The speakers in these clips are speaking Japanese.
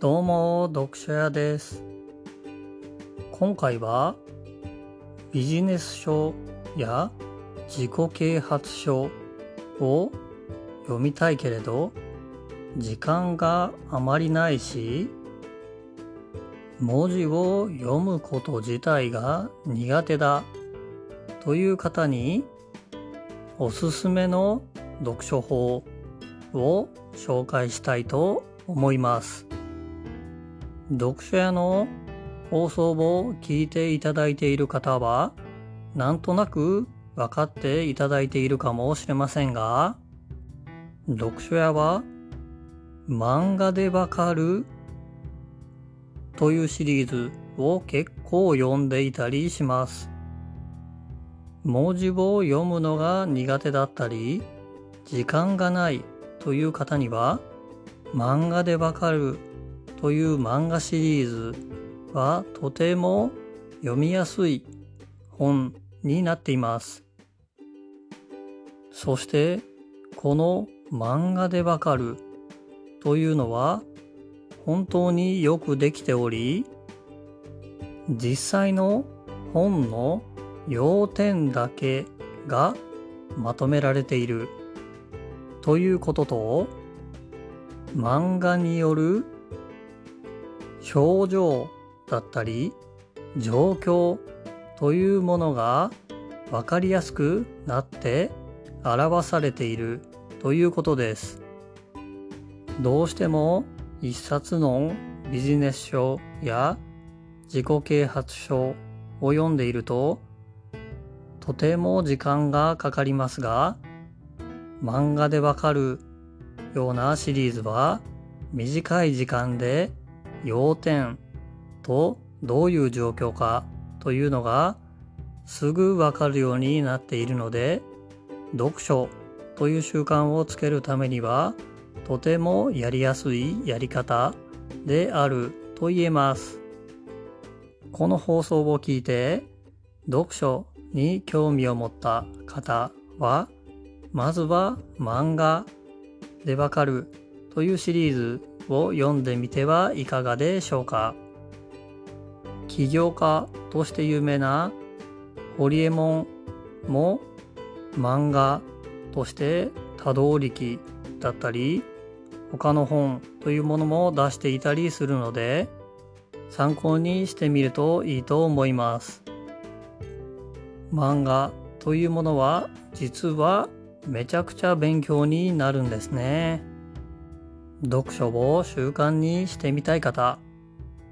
どうも、読書屋です。今回はビジネス書や自己啓発書を読みたいけれど、時間があまりないし、文字を読むこと自体が苦手だという方におすすめの読書法を紹介したいと思います。読書屋の放送を聞いていただいている方は、なんとなく分かっていただいているかもしれませんが、読書屋は漫画でわかるというシリーズを結構読んでいたりします。文字を読むのが苦手だったり、時間がないという方には、漫画でわかるという漫画シリーズはとても読みやすい本になっています。そしてこの漫画でわかるというのは本当によくできており実際の本の要点だけがまとめられているということと漫画による表情だったり状況というものがわかりやすくなって表されているということです。どうしても一冊のビジネス書や自己啓発書を読んでいるととても時間がかかりますが漫画でわかるようなシリーズは短い時間で要点とどういう状況かというのがすぐわかるようになっているので読書という習慣をつけるためにはとてもやりやすいやり方であると言えます。この放送を聞いて読書に興味を持った方はまずは漫画でわかるというシリーズを読んでみてはいかがでしょうか？起業家として有名なホリエモンも漫画として多動力だったり他の本というものも出していたりするので参考にしてみるといいと思います漫画というものは実はめちゃくちゃ勉強になるんですね。読書を習慣にしてみたい方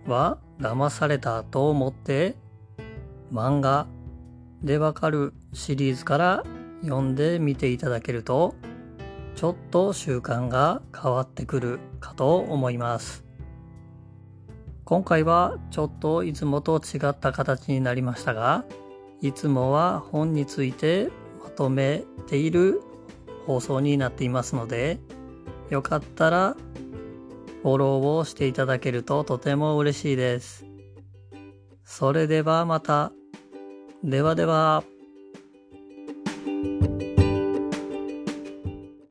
は騙されたと思って漫画でわかるシリーズから読んでみていただけるとちょっと習慣が変わってくるかと思います。今回はちょっといつもと違った形になりましたがいつもは本についてまとめている放送になっていますのでよかったらフォローをしていただけるととても嬉しいです。それではまた。ではでは。